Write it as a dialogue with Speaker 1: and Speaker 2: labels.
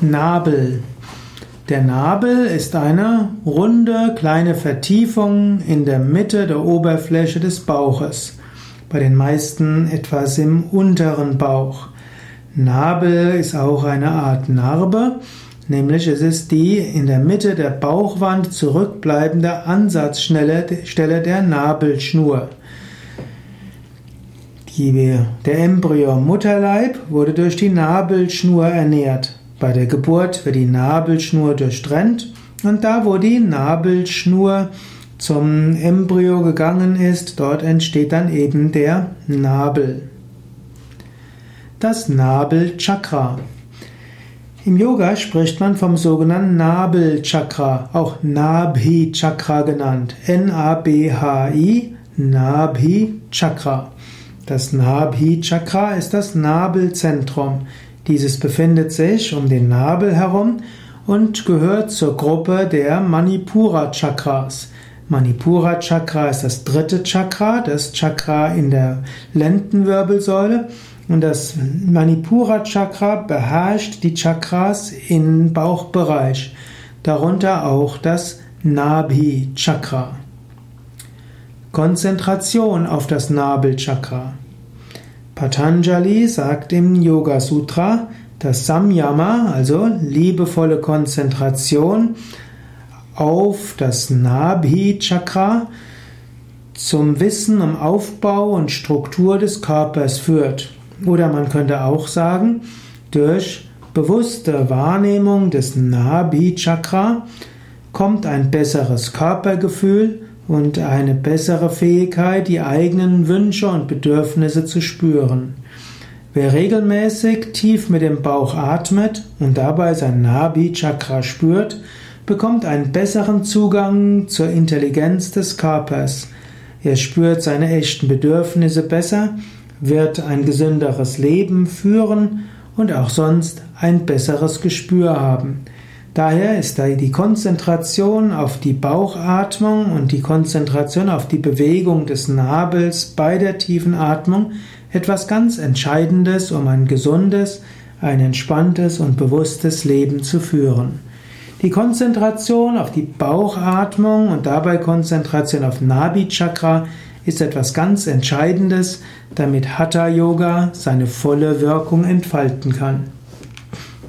Speaker 1: Nabel. Der Nabel ist eine runde kleine Vertiefung in der Mitte der Oberfläche des Bauches. Bei den meisten etwas im unteren Bauch. Nabel ist auch eine Art Narbe, nämlich es ist die in der Mitte der Bauchwand zurückbleibende Ansatzstelle der Nabelschnur. der Embryo Mutterleib wurde durch die Nabelschnur ernährt. Bei der Geburt wird die Nabelschnur durchtrennt und da, wo die Nabelschnur zum Embryo gegangen ist, dort entsteht dann eben der Nabel. Das Nabelchakra. Im Yoga spricht man vom sogenannten Nabelchakra, auch Nabhi Chakra genannt. N-A-B-H-I, Nabhi Chakra. Das Nabhi Chakra ist das Nabelzentrum. Dieses befindet sich um den Nabel herum und gehört zur Gruppe der Manipura Chakras. Manipura Chakra ist das dritte Chakra, das Chakra in der Lendenwirbelsäule. Und das Manipura Chakra beherrscht die Chakras im Bauchbereich, darunter auch das Nabhi Chakra. Konzentration auf das Nabelchakra. Patanjali sagt im Yoga Sutra, dass Samyama, also liebevolle Konzentration auf das Nabhi Chakra, zum Wissen um Aufbau und Struktur des Körpers führt. Oder man könnte auch sagen, durch bewusste Wahrnehmung des Nabhi Chakra kommt ein besseres Körpergefühl und eine bessere Fähigkeit, die eigenen Wünsche und Bedürfnisse zu spüren. Wer regelmäßig tief mit dem Bauch atmet und dabei sein Nabi Chakra spürt, bekommt einen besseren Zugang zur Intelligenz des Körpers. Er spürt seine echten Bedürfnisse besser, wird ein gesünderes Leben führen und auch sonst ein besseres Gespür haben. Daher ist die Konzentration auf die Bauchatmung und die Konzentration auf die Bewegung des Nabels bei der tiefen Atmung etwas ganz Entscheidendes, um ein gesundes, ein entspanntes und bewusstes Leben zu führen. Die Konzentration auf die Bauchatmung und dabei Konzentration auf Nabi Chakra ist etwas ganz Entscheidendes, damit Hatha Yoga seine volle Wirkung entfalten kann.